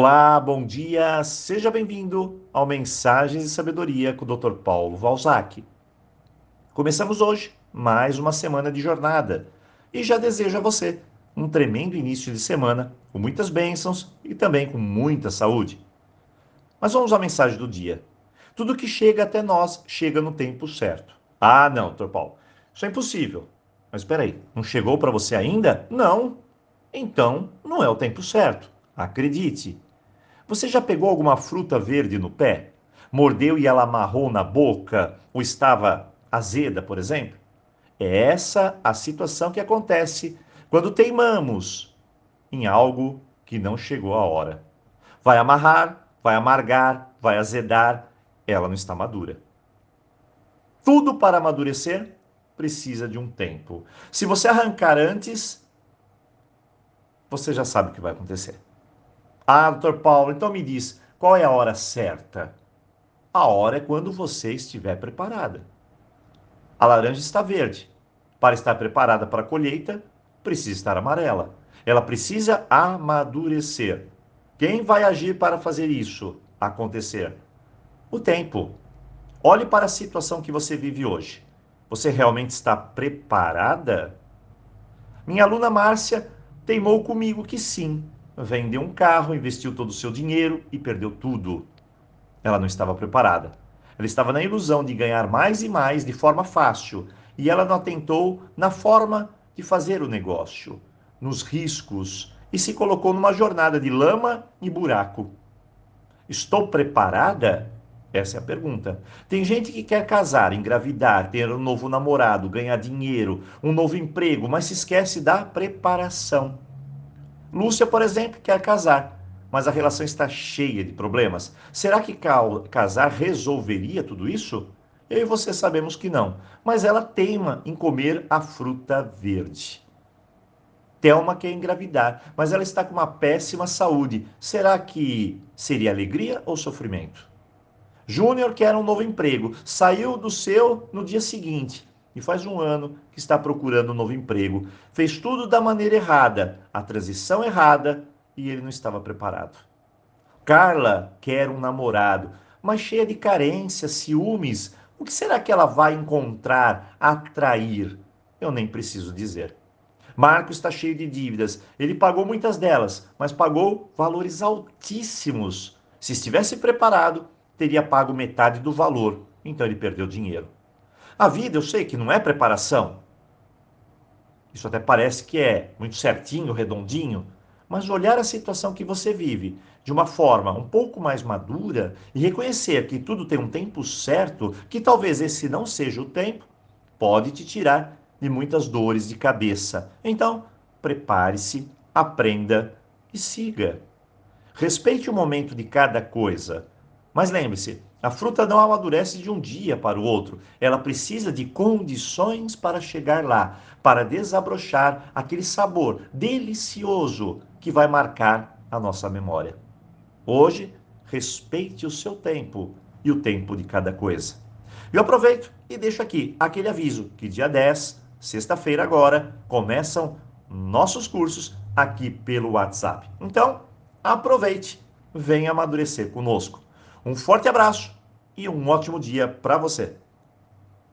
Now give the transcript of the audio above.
Olá, bom dia, seja bem-vindo ao Mensagens de Sabedoria com o Dr. Paulo Valzac. Começamos hoje mais uma semana de jornada e já desejo a você um tremendo início de semana com muitas bênçãos e também com muita saúde. Mas vamos à mensagem do dia. Tudo que chega até nós chega no tempo certo. Ah, não, Dr. Paulo, isso é impossível. Mas espera aí, não chegou para você ainda? Não. Então, não é o tempo certo. Acredite. Você já pegou alguma fruta verde no pé? Mordeu e ela amarrou na boca ou estava azeda, por exemplo? É essa a situação que acontece quando teimamos em algo que não chegou a hora. Vai amarrar, vai amargar, vai azedar, ela não está madura. Tudo para amadurecer precisa de um tempo. Se você arrancar antes, você já sabe o que vai acontecer. Ah, doutor Paulo, então me diz, qual é a hora certa? A hora é quando você estiver preparada. A laranja está verde. Para estar preparada para a colheita, precisa estar amarela. Ela precisa amadurecer. Quem vai agir para fazer isso acontecer? O tempo. Olhe para a situação que você vive hoje. Você realmente está preparada? Minha aluna Márcia teimou comigo que sim, vendeu um carro, investiu todo o seu dinheiro e perdeu tudo. Ela não estava preparada. Ela estava na ilusão de ganhar mais e mais de forma fácil e ela não atentou na forma de fazer o negócio, nos riscos e se colocou numa jornada de lama e buraco. Estou preparada? Essa é a pergunta. Tem gente que quer casar, engravidar, ter um novo namorado, ganhar dinheiro, um novo emprego, mas se esquece da preparação. Lúcia, por exemplo, quer casar, mas a relação está cheia de problemas. Será que casar resolveria tudo isso? Eu e você sabemos que não, mas ela teima em comer a fruta verde. Thelma quer engravidar, mas ela está com uma péssima saúde. Será que seria alegria ou sofrimento? Júnior quer um novo emprego, saiu do seu no dia seguinte e faz um ano que está procurando um novo emprego. Fez tudo da maneira errada, a transição errada e ele não estava preparado. Carla quer um namorado, mas cheia de carências, ciúmes. O que será que ela vai encontrar, atrair? Eu nem preciso dizer. Marco está cheio de dívidas. Ele pagou muitas delas, mas pagou valores altíssimos. Se estivesse preparado, teria pago metade do valor. Então ele perdeu dinheiro. A vida, eu sei que não é preparação. Isso até parece que é muito certinho, redondinho, mas olhar a situação que você vive de uma forma um pouco mais madura e reconhecer que tudo tem um tempo certo, que talvez esse não seja o tempo, pode te tirar de muitas dores de cabeça. Então, prepare-se, aprenda e siga. Respeite o momento de cada coisa. Mas lembre-se, a fruta não amadurece de um dia para o outro. Ela precisa de condições para chegar lá, para desabrochar aquele sabor delicioso que vai marcar a nossa memória. Hoje, respeite o seu tempo e o tempo de cada coisa. Eu aproveito e deixo aqui aquele aviso que dia 10, sexta-feira agora, começam nossos cursos aqui pelo WhatsApp. Então, aproveite, venha amadurecer conosco. Um forte abraço e um ótimo dia para você.